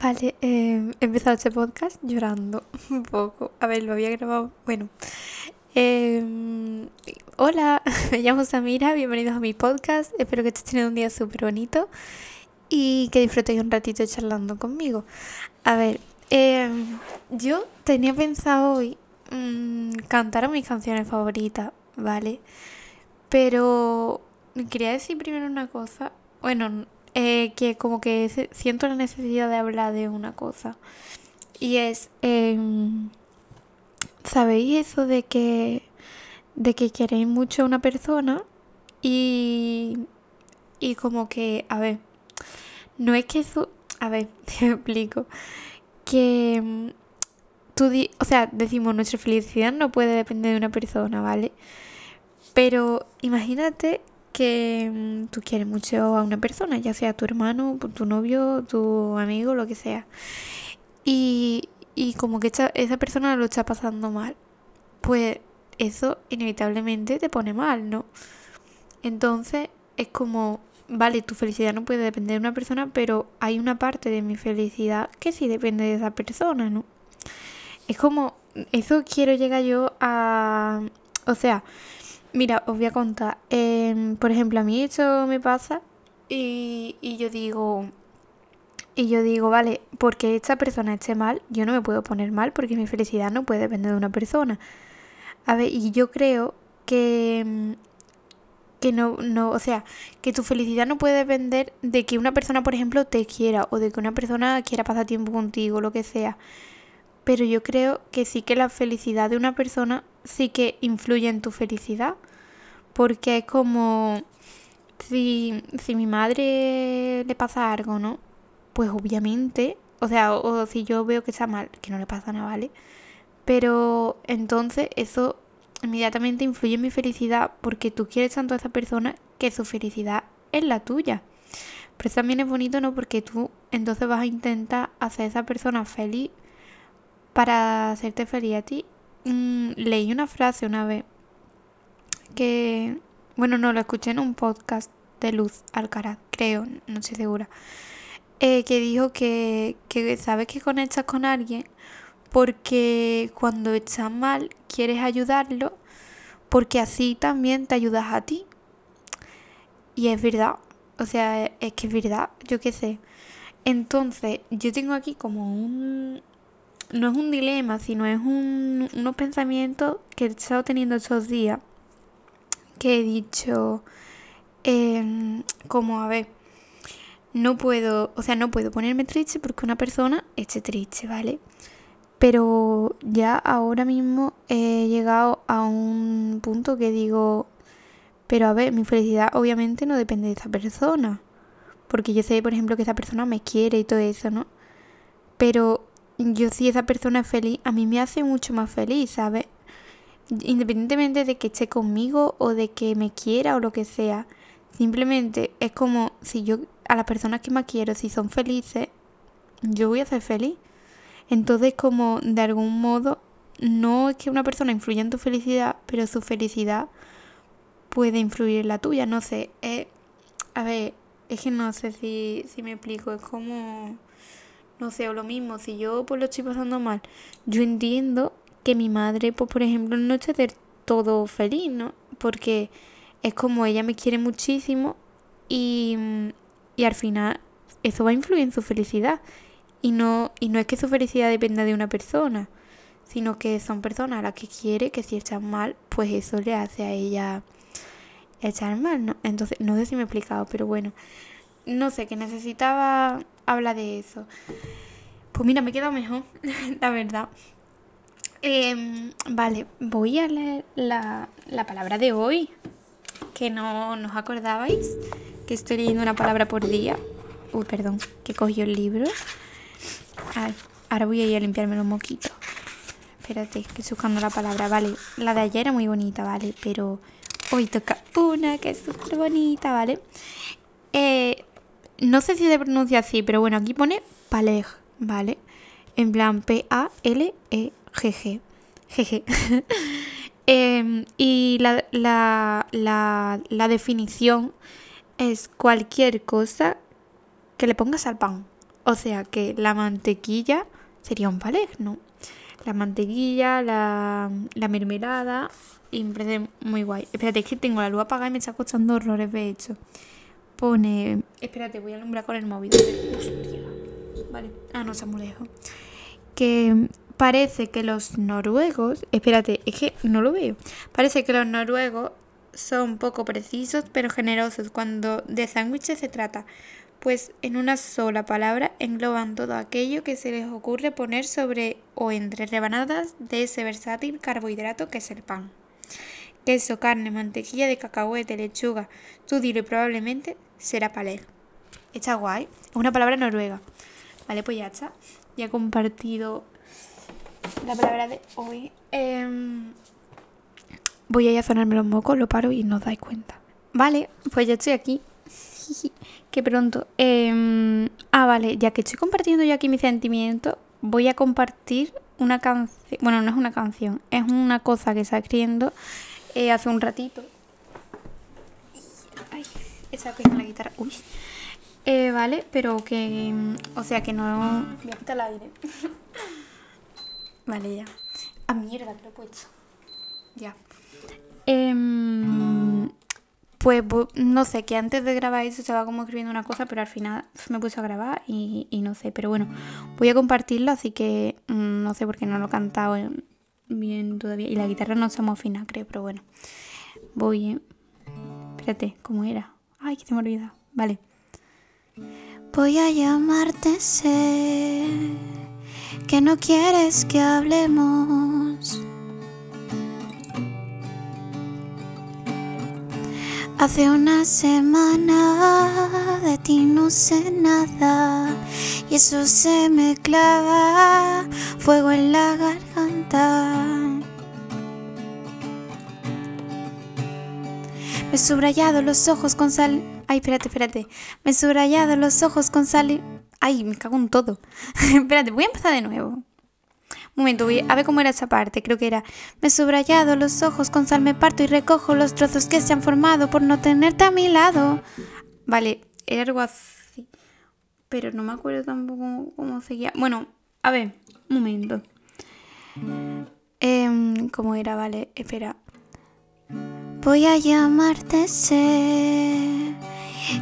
Vale, eh, he empezado este podcast llorando un poco. A ver, lo había grabado. Bueno. Em, hola, me llamo Samira, bienvenidos a mi podcast. Espero que estés teniendo un día súper bonito y que disfrutéis un ratito charlando conmigo. A ver, em, yo tenía pensado hoy mm, cantar mis canciones favoritas, ¿vale? Pero quería decir primero una cosa. Bueno, eh, que como que siento la necesidad de hablar de una cosa. Y es, em, ¿sabéis eso de que, de que queréis mucho a una persona? Y, y como que, a ver, no es que eso, a ver, te explico, que em, tú, o sea, decimos, nuestra felicidad no puede depender de una persona, ¿vale? Pero imagínate que mm, tú quieres mucho a una persona, ya sea tu hermano, tu novio, tu amigo, lo que sea. Y, y como que esa persona lo está pasando mal. Pues eso inevitablemente te pone mal, ¿no? Entonces es como, vale, tu felicidad no puede depender de una persona, pero hay una parte de mi felicidad que sí depende de esa persona, ¿no? Es como, eso quiero llegar yo a... O sea, Mira, os voy a contar. Em, por ejemplo, a mí eso me pasa y, y yo digo, y yo digo, vale, porque esta persona esté mal, yo no me puedo poner mal porque mi felicidad no puede depender de una persona. A ver, y yo creo que, em, que no, no, o sea, que tu felicidad no puede depender de que una persona, por ejemplo, te quiera o de que una persona quiera pasar tiempo contigo, lo que sea. Pero yo creo que sí que la felicidad de una persona sí que influye en tu felicidad. Porque es como si, si mi madre le pasa algo, ¿no? Pues obviamente, o sea, o, si yo veo que está mal, que no le pasa nada, ¿vale? Pero entonces eso inmediatamente influye en mi felicidad porque tú quieres tanto a esa persona que su felicidad es la tuya. Pero también es bonito, ¿no? Porque tú entonces vas a intentar hacer a esa persona feliz para hacerte feliz a ti Leí una frase una vez que, bueno, no, lo escuché en un podcast de Luz Alcaraz, creo, no estoy segura, eh, que dijo que, que sabes que conectas con alguien porque cuando estás mal quieres ayudarlo porque así también te ayudas a ti. Y es verdad, o sea, es que es verdad, yo qué sé. Entonces, yo tengo aquí como un, no es un dilema, sino es un, unos pensamientos que he estado teniendo estos días, que he dicho, em, como, a ver, no puedo, o sea, no puedo ponerme triste porque una persona esté triste, ¿vale? Pero ya ahora mismo he llegado a un punto que digo, pero a ver, mi felicidad obviamente no depende de esa persona. Porque yo sé, por ejemplo, que esa persona me quiere y todo eso, ¿no? Pero yo si esa persona es feliz, a mí me hace mucho más feliz, ¿sabes? Independientemente de que esté conmigo o de que me quiera o lo que sea. Simplemente es como si yo a las personas que más quiero, si son felices, yo voy a ser feliz. Entonces como de algún modo, no es que una persona influya en tu felicidad, pero su felicidad puede influir en la tuya. No sé, a ver, es que no sé si, si me explico, es como no sé, o lo mismo, si yo pues lo estoy pasando mal, yo entiendo que mi madre, pues por ejemplo, no esté del todo feliz, ¿no? Porque es como ella me quiere muchísimo y, y al final eso va a influir en su felicidad. Y no, y no es que su felicidad dependa de una persona, sino que son personas a las que quiere que si están mal, pues eso le hace a ella echar mal, ¿no? Entonces, no sé si me he explicado, pero bueno, no sé, que necesitaba hablar de eso. Pues mira, me queda mejor, la verdad. Em, vale, voy a leer la, la palabra de hoy, que no nos acordabais, que estoy leyendo una palabra por día. Uy, perdón, que cogió el libro. ahora voy a ir a limpiarme los moquitos. Espérate, que estoy buscando la palabra. Vale, la de ayer era muy bonita, ¿vale? Pero hoy toca una que es súper bonita, ¿vale? Eh, no sé si se pronuncia así, pero bueno, aquí pone Paleg, ¿vale? En plan P-A-L-E-G-G. G em, y la, la, la, definición es cualquier cosa que le pongas al pan. O sea que la mantequilla sería un palé, ¿no? La mantequilla, la, la mermelada y muy guay. Espérate, es que tengo la luz apagada y me está costando horrores de hecho. Pone... Espérate, voy a alumbrar con el móvil. Hostia. Vale. Ah, no, está muy lejos. Que parece que los noruegos... Espérate, es que no lo veo. Parece que los noruegos son poco precisos pero generosos cuando de sándwiches se trata, pues en una sola palabra engloban todo aquello que se les ocurre poner sobre o entre rebanadas de ese versátil carbohidrato que es el pan. Queso, carne, mantequilla de cacahuete, lechuga, tú dile probablemente será paleg. Está guay, es una palabra noruega. Vale, pues ya está. Ya he compartido la palabra de hoy. Em, Voy a ir a sonarme los mocos, lo paro y no os dais cuenta. Vale, pues ya estoy aquí. Qué pronto. Em, ah, vale, ya que estoy compartiendo yo aquí mis sentimientos, voy a compartir una canción. Bueno, no es una canción, es una cosa que está escribiendo eh, hace un ratito. Ay, está cogiendo la guitarra. Uy. Eh, vale, pero que. O sea que no. Voy a quitar el aire. vale, ya. Ah, mierda, que lo he puesto. Ya. Em, pues no sé, que antes de grabar eso estaba como escribiendo una cosa, pero al final me puse a grabar y, no sé. Pero bueno, voy a compartirlo, así que mm, no sé por qué no lo he cantado bien todavía. Y la guitarra no se afina, creo, pero bueno. Voy. Eh. Espérate, ¿cómo era? Ay, que se me olvida. Vale. Voy a llamarte, sé que no quieres que hablemos Hace una semana de ti no sé nada y eso se me clava fuego en la garganta. Me subrayado los ojos con sal. Ay, espérate, espérate. Me subrayado los ojos con sal. Ay, me cago en todo. espérate, voy a empezar de nuevo. Un momento, voy a ver cómo era esa parte. Creo que era. Me subrayado los ojos con sal, me parto y recojo los trozos que se han formado por no tenerte a mi lado. Vale, era algo así. Pero no me acuerdo tampoco cómo, seguía. Bueno, a ver, un momento. Eh, ¿Cómo era? Vale, espera. Voy a llamarte, sé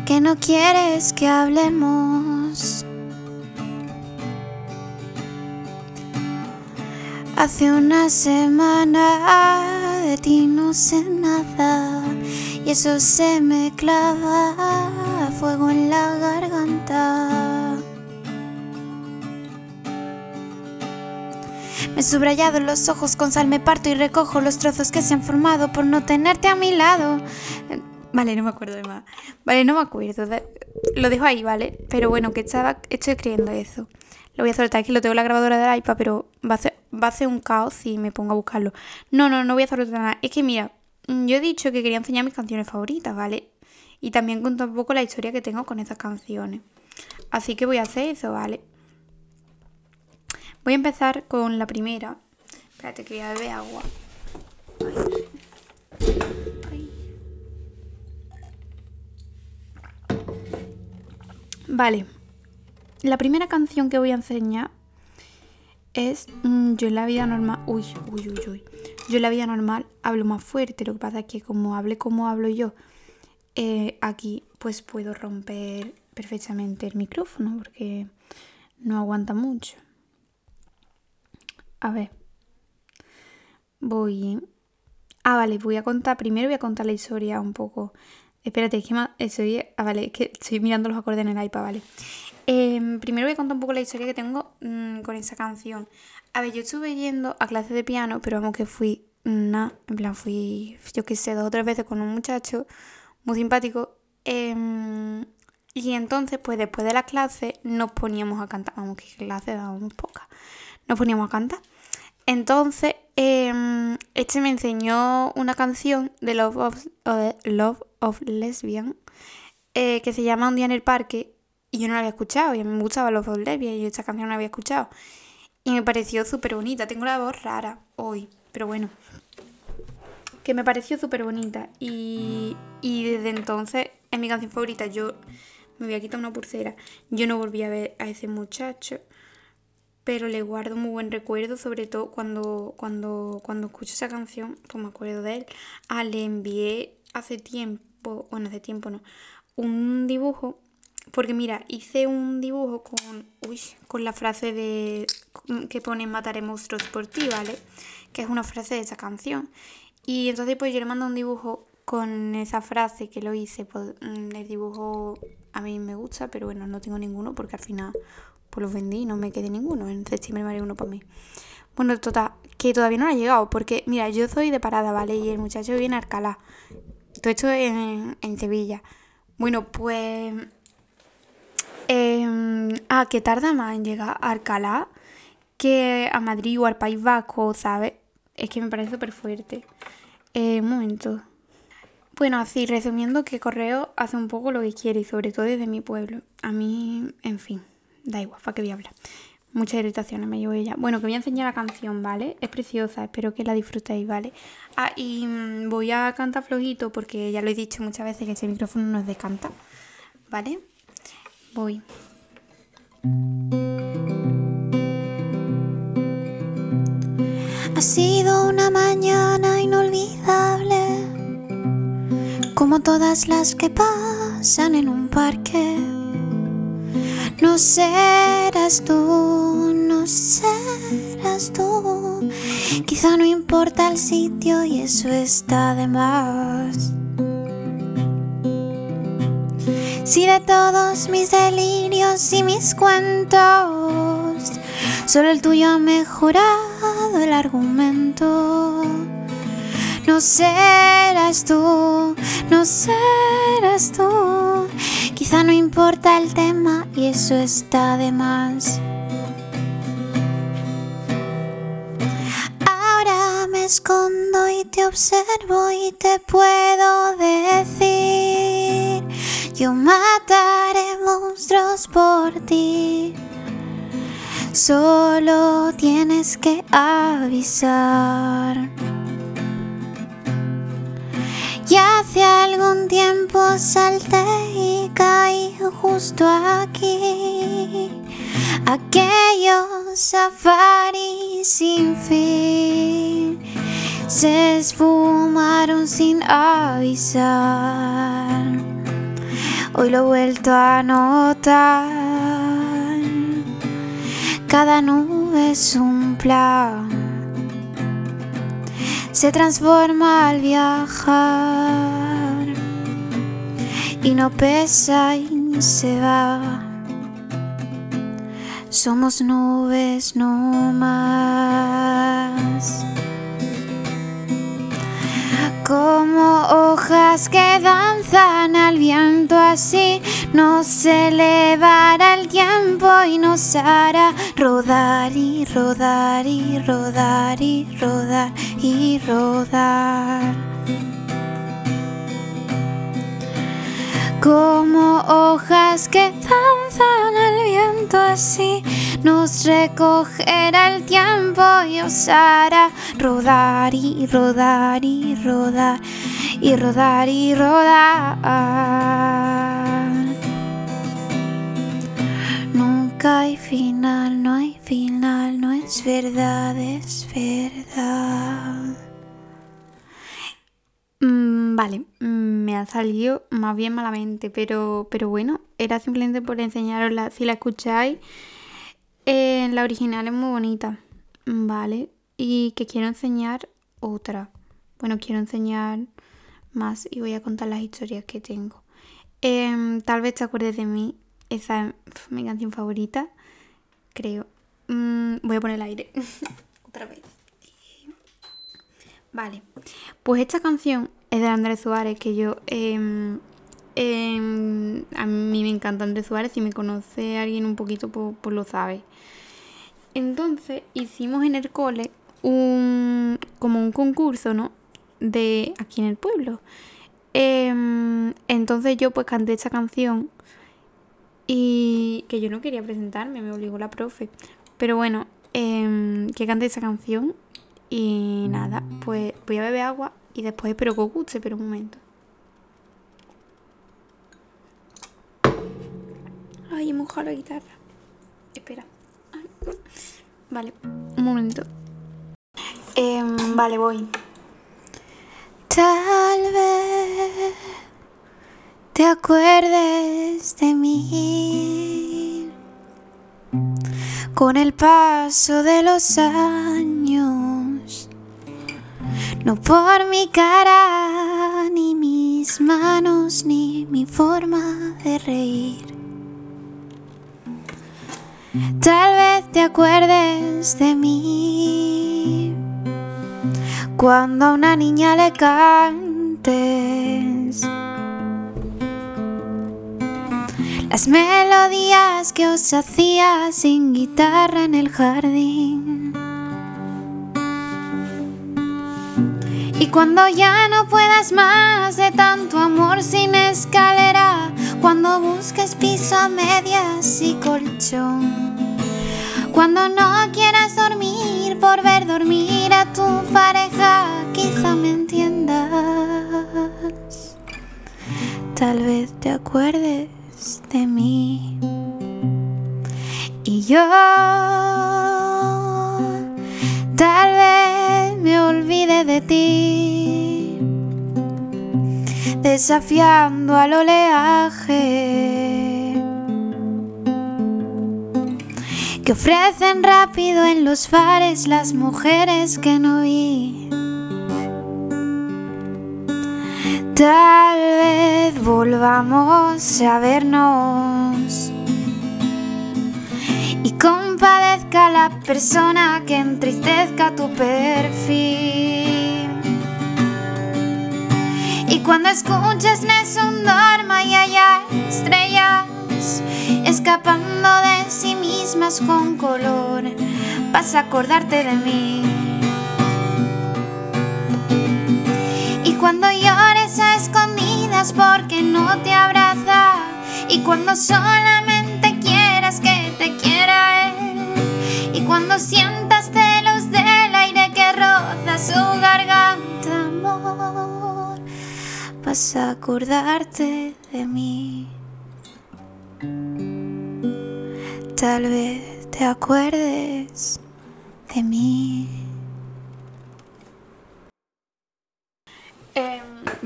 que no quieres que hablemos. Hace una semana de ti no sé nada y eso se me clava a fuego en la garganta. Me he subrayado los ojos con sal, me parto y recojo los trozos que se han formado por no tenerte a mi lado. Vale, no me acuerdo de más. Vale, no me acuerdo. Lo dejo ahí, ¿vale? Pero bueno, que estaba, estoy escribiendo eso. Lo voy a soltar aquí, lo tengo en la grabadora del iPad, pero va a, ser, va a ser un caos si me pongo a buscarlo. No, no, no voy a hacer nada. Es que mira, yo he dicho que quería enseñar mis canciones favoritas, ¿vale? Y también contar un poco la historia que tengo con esas canciones. Así que voy a hacer eso, ¿vale? Voy a empezar con la primera. Espérate que voy a beber agua. Vale. La primera canción que voy a enseñar es mm, Yo en la vida normal. Uy, uy, uy, uy. Yo en la vida normal hablo más fuerte. Lo que pasa es que como hable como hablo yo, eh, aquí pues puedo romper perfectamente el micrófono porque no aguanta mucho. A ver. Voy. Ah, vale, voy a contar. Primero voy a contar la historia un poco. Espérate, es que estoy, ah, vale, es que estoy mirando los acordes en el iPad, vale. Em, primero voy a contar un poco la historia que tengo mm, con esa canción. A ver, yo estuve yendo a clase de piano, pero vamos que fui, en plan fui, yo qué sé, dos o tres veces con un muchacho muy simpático. Em, y entonces, pues después de la clase nos poníamos a cantar. Vamos, que clase dábamos poca. Nos poníamos a cantar. Entonces, em, este me enseñó una canción de Love of, Love of Lesbian eh, que se llama Un día en el parque y yo no la había escuchado y a mí me gustaba Love of Lesbian y esta canción no la había escuchado. Y me pareció súper bonita. Tengo la voz rara hoy, pero bueno. Que me pareció súper bonita. Y, y desde entonces es mi canción favorita. Yo me voy a quitar una pulsera. Yo no volví a ver a ese muchacho, pero le guardo muy buen recuerdo, sobre todo cuando, cuando, cuando escucho esa canción, pues me acuerdo de él. Ah, le envié hace tiempo, bueno, hace tiempo no, un dibujo, porque mira, hice un dibujo con, uy, con la frase de que pone mataré monstruos por ti, ¿vale? Que es una frase de esa canción. Y entonces pues yo le mando un dibujo con esa frase que lo hice, pues, mm, el dibujo a mí me gusta, pero bueno, no tengo ninguno porque al final pues los vendí y no me quedé ninguno. En septiembre me haré uno para mí. Bueno, total, que todavía no ha llegado, porque mira, yo soy de parada, ¿vale? Y el muchacho viene a Alcalá. Todo esto en, en Sevilla. Bueno, pues... Eh, ah, que tarda más en llegar a Alcalá que a Madrid o al País Vasco, ¿sabes? Es que me parece súper fuerte. Eh, un momento. Bueno, así, resumiendo que Correo hace un poco lo que quiere y sobre todo desde mi pueblo. A mí, en fin, da igual, ¿para qué voy a hablar? Muchas irritaciones me llevo ella. Bueno, que voy a enseñar la canción, ¿vale? Es preciosa, espero que la disfrutéis, ¿vale? Ah, y mm, voy a cantar flojito porque ya lo he dicho muchas veces que ese micrófono no es de canta, ¿vale? Voy. Ha sido una mañana inolvidable como todas las que pasan en un parque. No serás tú, no serás tú. Quizá no importa el sitio y eso está de más. Si de todos mis delirios y mis cuentos, solo el tuyo ha mejorado el argumento. No serás tú, no serás tú. Quizá no importa el tema y eso está de más. Ahora me escondo y te observo y te puedo decir, yo mataré monstruos por ti. Solo tienes que avisar. Y hace algún tiempo salté y caí justo aquí. Aquellos safaris sin fin se esfumaron sin avisar. Hoy lo he vuelto a notar. Cada nube es un plan se transforma al viajar y no pesa y se va. Somos nubes no más. Como hojas que danzan al viento así, nos elevará el tiempo y nos hará rodar y rodar y rodar y rodar y rodar. Como hojas que danzan al viento así, nos recogerá el tiempo y os hará rodar y rodar y rodar y rodar y rodar. Hay final, no hay final, no es verdad, es verdad. Mm, vale, mm, me ha salido más bien malamente, pero, pero bueno, era simplemente por enseñarosla. Si la escucháis, eh, la original es muy bonita, ¿vale? Y que quiero enseñar otra. Bueno, quiero enseñar más y voy a contar las historias que tengo. Em, tal vez te acuerdes de mí, esa es mi canción favorita, creo. Mm, voy a poner el aire otra vez. Vale, pues esta canción es de Andrés Suárez, que yo... Em, em, a mí me encanta Andrés Suárez, si me conoce alguien un poquito, pues, pues, lo sabe. Entonces hicimos en el cole un, como un concurso, ¿no? De aquí en el pueblo. Em, entonces yo pues canté esta canción y que yo no quería presentarme, me obligó la profe. Pero bueno, que canté esa canción y nada, pues voy a beber agua y después espero que os guste, pero un momento. Ay, he mojado la guitarra. Espera. Vale, un momento. Em, vale, voy. Tal vez te acuerdes de mí con el paso de los años. No por mi cara, ni mis manos, ni mi forma de reír. Tal vez te acuerdes de mí cuando a una niña le cantes las melodías que os hacía sin guitarra en el jardín. Y cuando ya no puedas más de tanto amor sin escalera, cuando busques piso a medias y colchón, cuando no quieras dormir por ver dormir a tu pareja, quizá me entiendas. Tal vez te acuerdes y yo tal vez me olvide de ti desafiando al oleaje que ofrecen rápido en los fares las mujeres que no vi Tal vez volvamos a vernos y compadezca la persona que entristezca tu perfil. Y cuando escuches Nessun Dorma y haya estrellas escapando de sí mismas con color, vas a acordarte de mí. Y cuando llores porque no te abraza. Y cuando solamente quieras que te quiera él. Y cuando sientas celos del aire que roza su garganta, amor, vas a acordarte de mí. Tal vez te acuerdes de mí.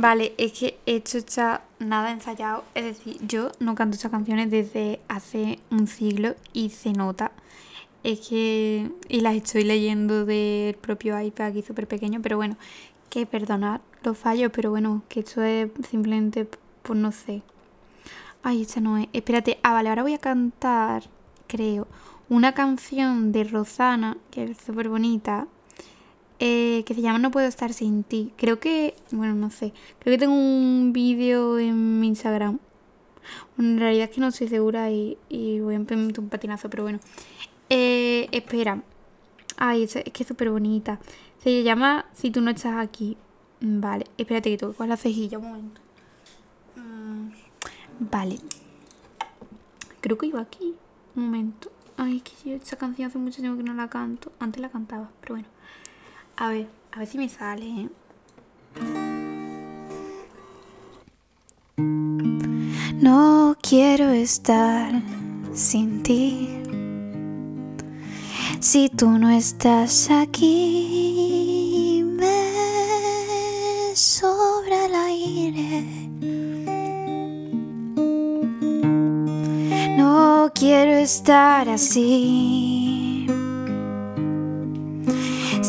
Vale, es que hecho ya nada ensayado. Es decir, yo no canto estas canciones desde hace un siglo y se nota. Es que. Y las estoy leyendo del propio iPad aquí súper pequeño, pero bueno, que perdonad los fallos, pero bueno, que esto es simplemente, pues no sé. Ay, esta no es. Espérate, ah, vale, ahora voy a cantar, creo, una canción de Rosana, que es súper bonita, eh, que se llama No puedo estar sin ti. Creo que, bueno, no sé, creo que tengo un vídeo en mi Instagram. En realidad es que no estoy segura y, voy a empezar un patinazo, pero bueno. Eh, espera. Ay, es, que es súper bonita. Se llama Si tú no estás aquí. Vale, espérate que tengo con la cejilla un momento. Mm, Vale. Creo que iba aquí. Un momento. Ay, es que esa canción hace mucho tiempo que no la canto. Antes la cantaba, pero bueno. A ver, a ver si me sale, ¿eh? No quiero estar sin ti. Si tú no estás aquí, me sobra el aire. No quiero estar así.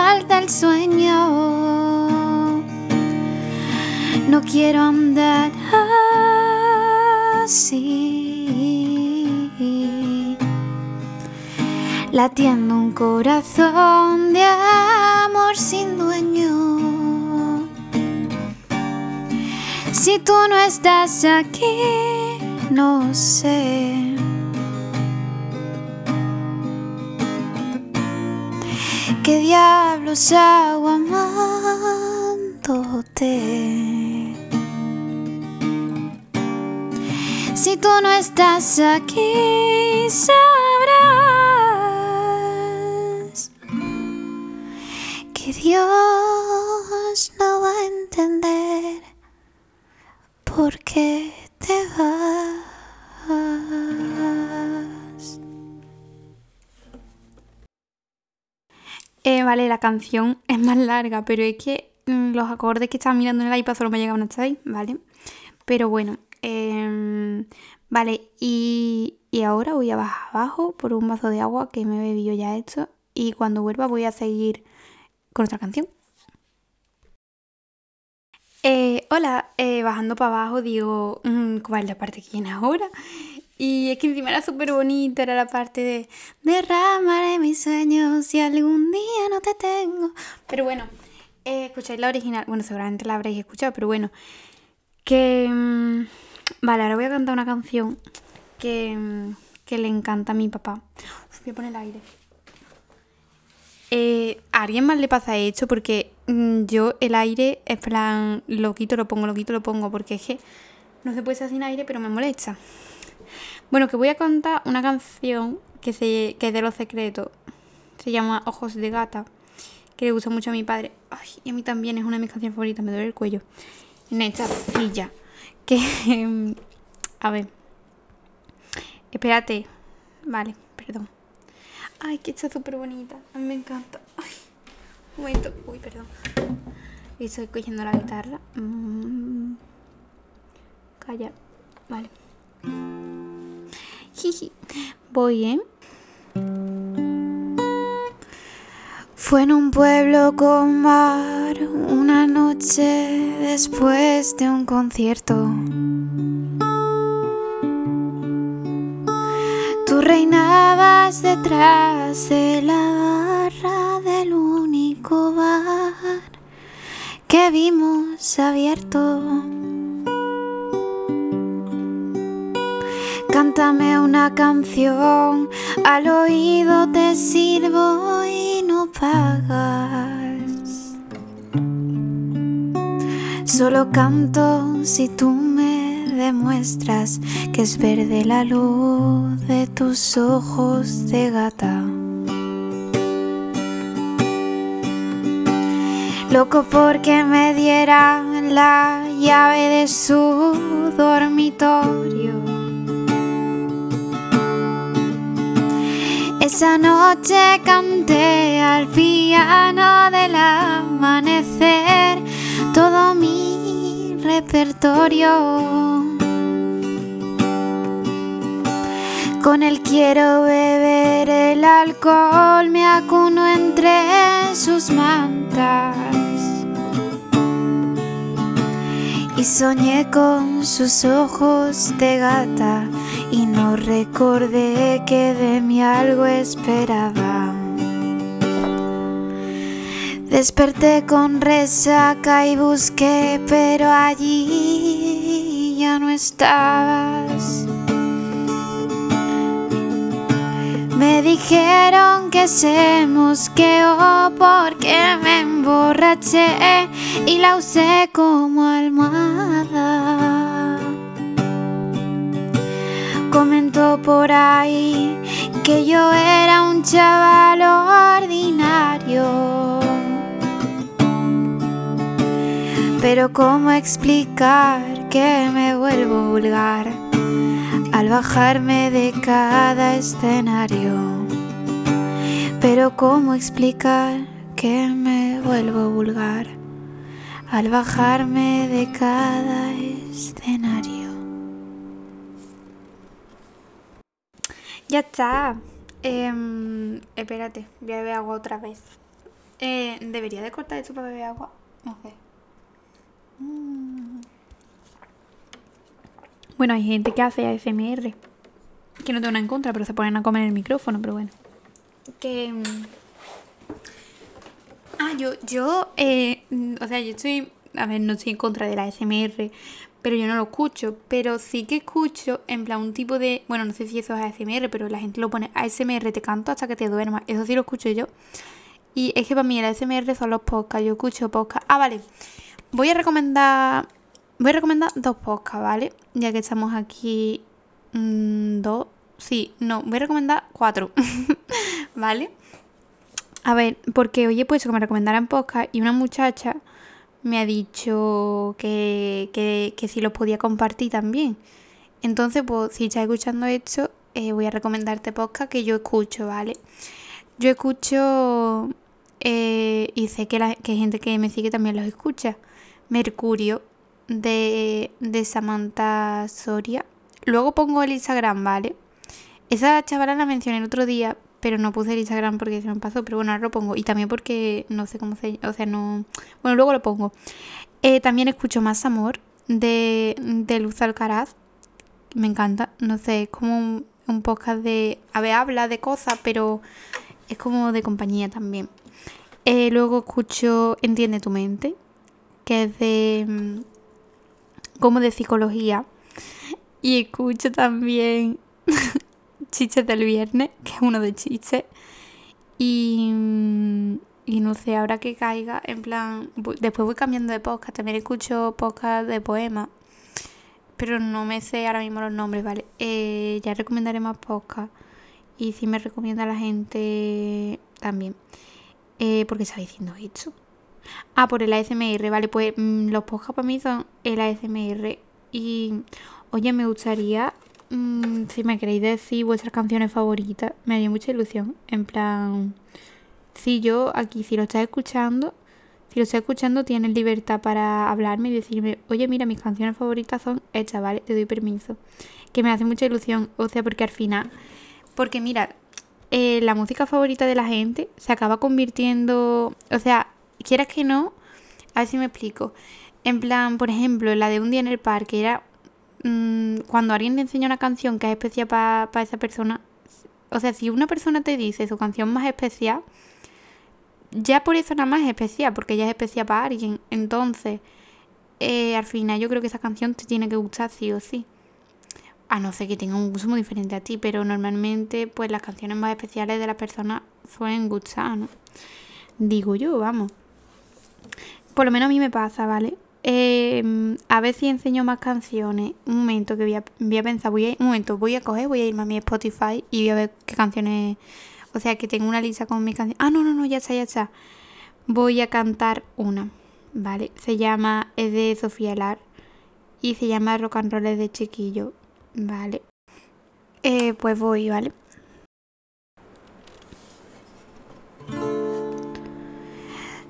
falta el sueño. No quiero andar así, latiendo un corazón de amor sin dueño. Si tú no estás aquí, no sé. ¿Qué diablos hago amándote? Si tú no estás aquí, sabrás que Dios no va a entender por qué te vas. Eh, vale, la canción es más larga, pero es que mm, los acordes que estaba mirando en el iPad solo me llegaban hasta ahí, ¿vale? Pero bueno, em, vale, y, y ahora voy a bajar abajo por un vaso de agua que me he bebido ya esto y cuando vuelva voy a seguir con otra canción. Eh, hola, eh, bajando para abajo digo, mm, ¿cuál es la parte que viene ahora? Y es que encima era súper bonita, era la parte de derramaré mis sueños si algún día no te tengo. Pero bueno, eh, escucháis la original, bueno, seguramente la habréis escuchado, pero bueno, que... mm, vale, ahora voy a cantar una canción que, mm, que le encanta a mi papá. Uf, voy a poner el aire. Eh, a alguien más le pasa esto porque mm, yo el aire, en plan, lo quito, lo pongo, lo quito, lo pongo, porque es que no se puede hacer sin aire, pero me molesta. Bueno, que voy a cantar una canción que, se, que es de los secretos. Se llama Ojos de Gata, que le gusta mucho a mi padre. Ay, y a mí también es una de mis canciones favoritas, me duele el cuello. En esta silla. Que. A ver. Espérate. Vale, perdón. Ay, que está súper bonita. A mí me encanta. Un momento. Uy, perdón. Y estoy cogiendo la guitarra. Mm. Calla. Vale. Voy, ¿eh? Fue en un pueblo con mar una noche después de un concierto. Tú reinabas detrás de la barra del único bar que vimos abierto. Cántame una canción, al oído te sirvo y no pagas. Solo canto si tú me demuestras que es verde la luz de tus ojos de gata. Loco porque me dieran la llave de su dormitorio. Esa noche canté al piano del amanecer todo mi repertorio. Con él quiero beber el alcohol, me acuno entre sus mantas. Y soñé con sus ojos de gata recordé que de mí algo esperaba. Desperté con resaca y busqué, pero allí ya no estabas. Me dijeron que se mosqueó porque me emborraché y la usé como almohada. Comentó por ahí que yo era un chaval ordinario. Pero ¿cómo explicar que me vuelvo vulgar al bajarme de cada escenario? Pero ¿cómo explicar que me vuelvo vulgar al bajarme de cada escenario? Ya está. Em, espérate, voy a beber agua otra vez. Eh, ¿Debería de cortar esto para beber agua? No sé. Mm. Bueno, hay gente que hace ASMR. Que no tengo nada en contra, pero se ponen a comer el micrófono, pero bueno. Que... Mm, ah, yo, yo, eh, o sea, yo estoy, a ver, no estoy en contra de la ASMR, pero yo no lo escucho. Pero sí que escucho en plan un tipo de, bueno, no sé si eso es ASMR, pero la gente lo pone ASMR, te canto hasta que te duermas. Eso sí lo escucho yo. Y es que para mí el ASMR son los podcasts, yo escucho podcasts. Ah, vale. Voy a recomendar, voy a recomendar dos podcasts, ¿vale? Ya que estamos aquí mm, dos, sí, no, voy a recomendar cuatro, ¿vale? A ver, porque hoy he puesto que me recomendaran podcast y una muchacha me ha dicho que, que, si los podía compartir también. Entonces, pues, si estás escuchando esto, eh, voy a recomendarte podcast que yo escucho, ¿vale? Yo escucho eh, y sé que, la, que gente que me sigue también los escucha. Mercurio de, de Samantha Soria. Luego pongo el Instagram, ¿vale? Esa chavala la mencioné el otro día, pero no puse el Instagram porque se me pasó, pero bueno, ahora lo pongo. Y también porque no sé cómo se... O sea, no... Bueno, luego lo pongo. Eh, también escucho Más Amor de, de Luz Alcaraz. Me encanta. No sé, es como un, podcast de... A ver, habla de cosas, pero es como de compañía también. Eh, luego escucho Entiende tu mente, que es de... Mm, como de psicología. Y escucho también Chiches del Viernes, que es uno de chistes. Y, y no sé, ahora que caiga, en plan, después voy cambiando de podcast, también escucho podcast de poemas, pero no me sé ahora mismo los nombres, ¿vale? Eh, ya recomendaré más podcast y si me recomienda la gente también, eh, porque está diciendo esto. Ah, por el ASMR, vale, pues mm, los podcasts para mí son el ASMR y, oye, me gustaría Mm, si me queréis decir vuestras canciones favoritas, me haría mucha ilusión. En plan, si yo aquí, si lo estás escuchando, si lo estás escuchando, tienes libertad para hablarme y decirme, oye, mira, mis canciones favoritas son estas, ¿vale? Te doy permiso. Que me hace mucha ilusión, o sea, porque al final, porque mira, eh, la música favorita de la gente se acaba convirtiendo, o sea, quieras que no, a ver si me explico. En plan, por ejemplo, la de un día en el parque era Mm, cuando alguien te enseña una canción que es especial para esa persona, o sea, si una persona te dice su canción más especial, ya por eso nada más es especial, porque ya es especial para alguien. Entonces, eh, al final yo creo que esa canción te tiene que gustar sí o sí. A no ser que tenga un gusto muy diferente a ti, pero normalmente pues las canciones más especiales de las personas suelen gustar, ¿no? Digo yo, vamos. Por lo menos a mí me pasa, ¿vale? Eh, a ver si enseño más canciones. Un momento que voy a, voy a pensar, voy a, un momento, voy a coger, voy a irme a mi Spotify y voy a ver qué canciones. O sea, que tengo una lista con mis canciones. Ah, no, no, no, ya está, ya está. Voy a cantar una, ¿vale? Se llama, es de Sofía Lar y se llama Rock and Roll de Chiquillo, ¿vale? Eh, pues voy, ¿vale?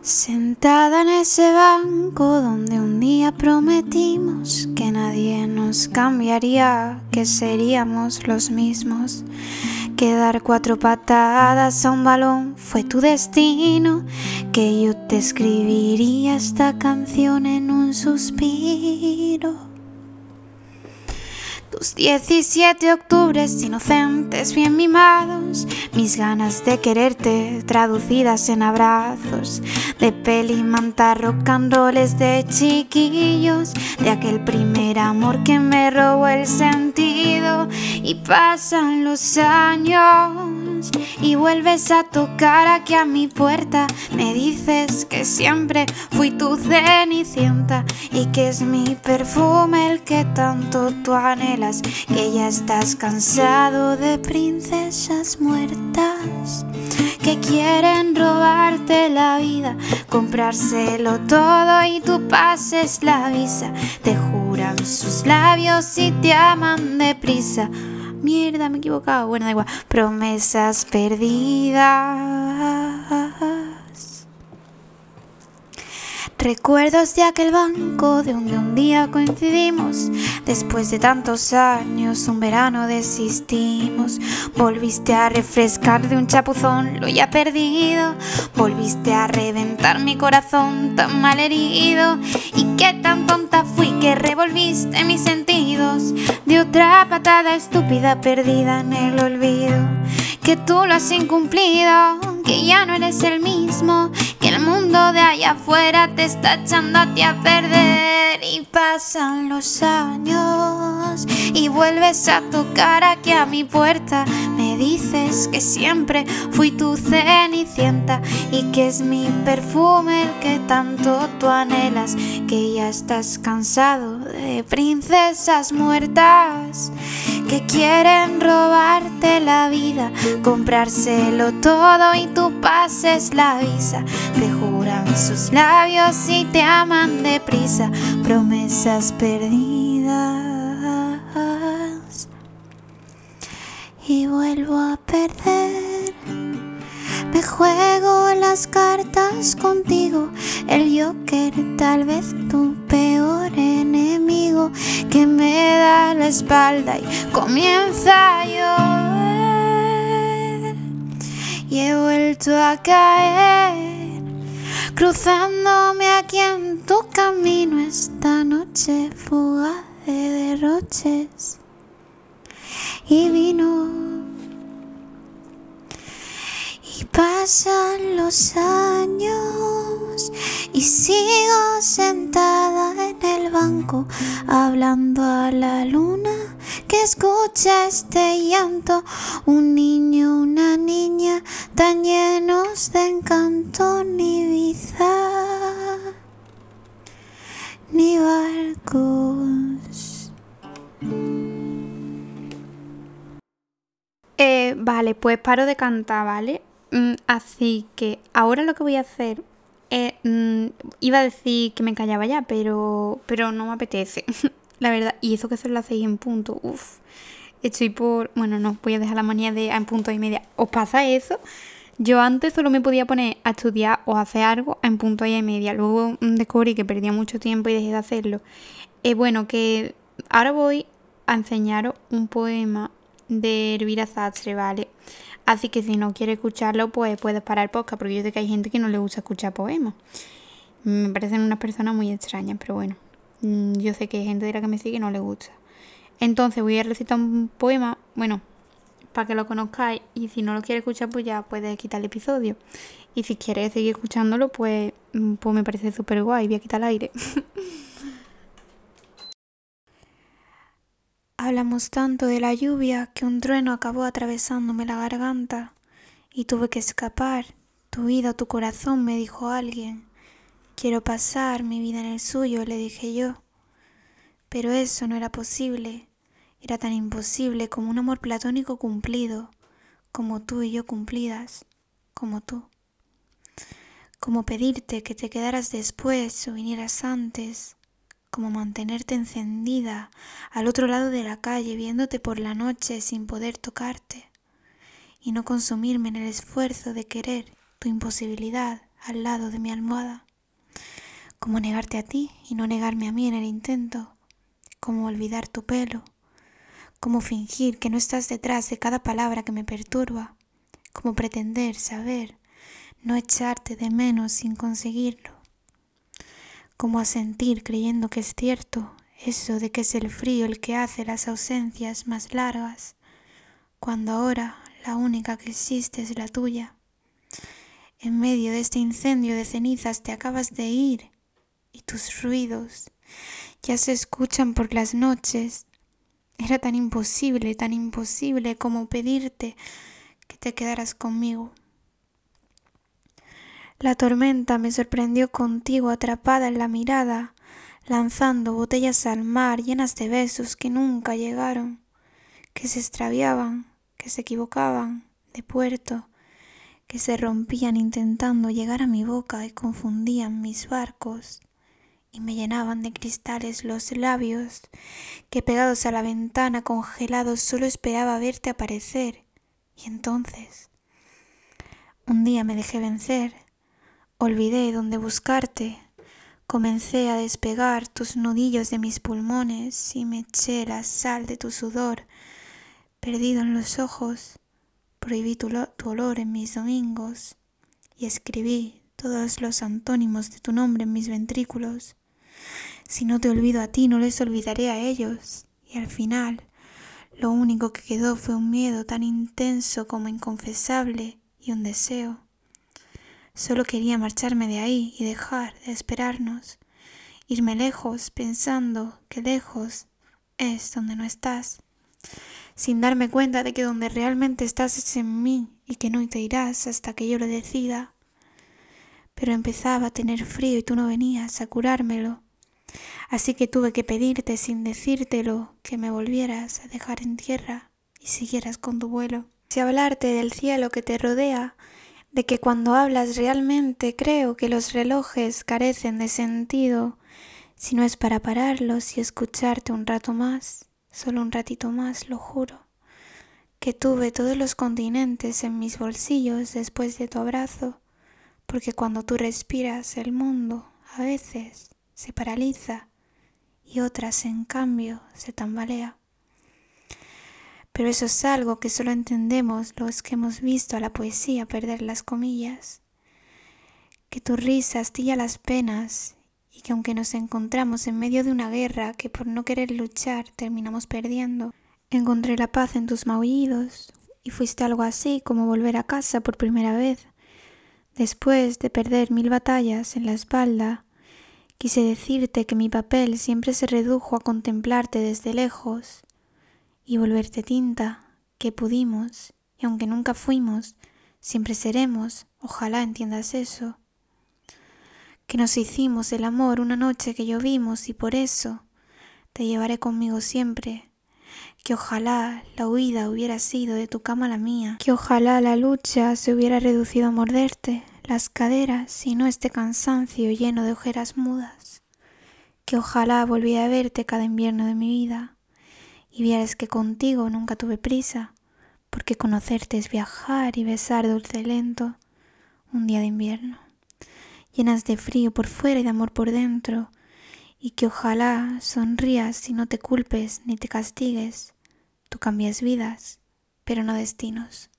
Sentada en ese banco donde un día prometimos que nadie nos cambiaría, que seríamos los mismos, que dar cuatro patadas a un balón fue tu destino, que yo te escribiría esta canción en un suspiro. Tus 17 octubres inocentes bien mimados, mis ganas de quererte traducidas en abrazos, de peli manta rock de chiquillos, de aquel primer amor que me robó el sentido y pasan los años y vuelves a tocar aquí a mi puerta, me dices que siempre fui tu cenicienta y que es mi perfume el que tanto tú anhelas que ya estás cansado de princesas muertas que quieren robarte la vida, comprárselo todo y tú pases la visa. Te juran sus labios y te aman deprisa. Mierda, me he equivocado. Bueno, da igual. Promesas perdidas Recuerdos de aquel banco de donde un día coincidimos. Después de tantos años, un verano desistimos. Volviste a refrescar de un chapuzón lo ya perdido. Volviste a reventar mi corazón tan mal herido. Y qué tan tonta fui que revolviste mis sentidos. De otra patada estúpida perdida en el olvido. Que tú lo has incumplido, que ya no eres el mismo el mundo de allá afuera te está echando a ti a perder y pasan los años y vuelves a tocar aquí a mi puerta. Me dices que siempre fui tu cenicienta y que es mi perfume el que tanto tú anhelas, que ya estás cansado de princesas muertas que quieren robarte la vida, comprárselo todo y tú pases la visa. Te juran sus labios y te aman deprisa, promesas perdidas. Y vuelvo a perder. Juego las cartas contigo, el Joker, tal vez tu peor enemigo, que me da la espalda y comienza a llover. Y he vuelto a caer, cruzándome aquí en tu camino esta noche fugaz de derroches y vino. Pasan los años y sigo sentada en el banco hablando a la luna que escucha este llanto. Un niño, una niña tan llenos de encanto, ni vida, ni barcos. Eh, vale, pues paro de cantar, ¿vale? Mm, así que ahora lo que voy a hacer es, mm, iba a decir que me callaba ya, pero, pero no me apetece, la verdad. Y eso que son las seis en punto, uff. Estoy por... Bueno, no, voy a dejar la manía de en punto y media. ¿Os pasa eso? Yo antes solo me podía poner a estudiar o a hacer algo en punto y media. Luego mm, descubrí que perdía mucho tiempo y dejé de hacerlo. Es bueno, que ahora voy a enseñaros un poema de Elvira Sastre, ¿vale? Así que si no quiere escucharlo, pues puedes parar el podcast, porque yo sé que hay gente que no le gusta escuchar poemas. Me parecen unas personas muy extrañas, pero bueno, mm, yo sé que hay gente de la que me sigue y no le gusta. Entonces voy a recitar un poema, bueno, para que lo conozcáis, y si no lo quiere escuchar, pues ya puedes quitar el episodio. Y si quieres seguir escuchándolo, pues, mm, pues me parece súper guay, voy a quitar el aire. Hablamos tanto de la lluvia que un trueno acabó atravesándome la garganta y tuve que escapar. Tu vida, tu corazón, me dijo alguien. Quiero pasar mi vida en el suyo, le dije yo. Pero eso no era posible. Era tan imposible como un amor platónico cumplido, como tú y yo cumplidas, como tú. Como pedirte que te quedaras después o vinieras antes, como mantenerte encendida al otro lado de la calle viéndote por la noche sin poder tocarte y no consumirme en el esfuerzo de querer tu imposibilidad al lado de mi almohada, como negarte a ti y no negarme a mí en el intento, como olvidar tu pelo, como fingir que no estás detrás de cada palabra que me perturba, como pretender saber, no echarte de menos sin conseguirlo como a sentir creyendo que es cierto eso de que es el frío el que hace las ausencias más largas, cuando ahora la única que existe es la tuya. En medio de este incendio de cenizas te acabas de ir y tus ruidos ya se escuchan por las noches. Era tan imposible, tan imposible como pedirte que te quedaras conmigo. La tormenta me sorprendió contigo atrapada en la mirada, lanzando botellas al mar llenas de besos que nunca llegaron, que se extraviaban, que se equivocaban de puerto, que se rompían intentando llegar a mi boca y confundían mis barcos y me llenaban de cristales los labios que pegados a la ventana congelados solo esperaba verte aparecer. Y entonces, un día me dejé vencer Olvidé dónde buscarte, Comencé a despegar tus nudillos de mis pulmones y me eché la sal de tu sudor perdido en los ojos. Prohibí tu, tu olor en mis domingos y escribí todos los antónimos de tu nombre en mis ventrículos. Si no te olvido a ti, no les olvidaré a ellos. Y al final, lo único que quedó fue un miedo tan intenso como inconfesable y un deseo. Solo quería marcharme de ahí y dejar de esperarnos, irme lejos pensando que lejos es donde no estás, sin darme cuenta de que donde realmente estás es en mí y que no te irás hasta que yo lo decida. Pero empezaba a tener frío y tú no venías a curármelo, así que tuve que pedirte sin decírtelo que me volvieras a dejar en tierra y siguieras con tu vuelo. Si hablarte del cielo que te rodea, de que cuando hablas realmente creo que los relojes carecen de sentido. Si no es para pararlos y escucharte un rato más, solo un ratito más, lo juro, que tuve todos los continentes en mis bolsillos después de tu abrazo, porque cuando tú respiras el mundo a veces se paraliza y otras en cambio se tambalea pero eso es algo que solo entendemos los que hemos visto a la poesía perder las comillas, que tu risa astilla las penas y que aunque nos encontramos en medio de una guerra que por no querer luchar terminamos perdiendo, encontré la paz en tus maullidos y fuiste algo así como volver a casa por primera vez. Después de perder mil batallas en la espalda, quise decirte que mi papel siempre se redujo a contemplarte desde lejos y volverte tinta, que pudimos, y aunque nunca fuimos, siempre seremos, ojalá entiendas eso. Que nos hicimos el amor una noche que llovimos y por eso te llevaré conmigo siempre. Que ojalá la huida hubiera sido de tu cama la mía. Que ojalá la lucha se hubiera reducido a morderte las caderas y no este cansancio lleno de ojeras mudas. Que ojalá volviera a verte cada invierno de mi vida y vieras que contigo nunca tuve prisa, porque conocerte es viajar y besar dulce lento un día de invierno, llenas de frío por fuera y de amor por dentro, y que ojalá sonrías y no te culpes ni te castigues, tú cambias vidas, pero no destinos.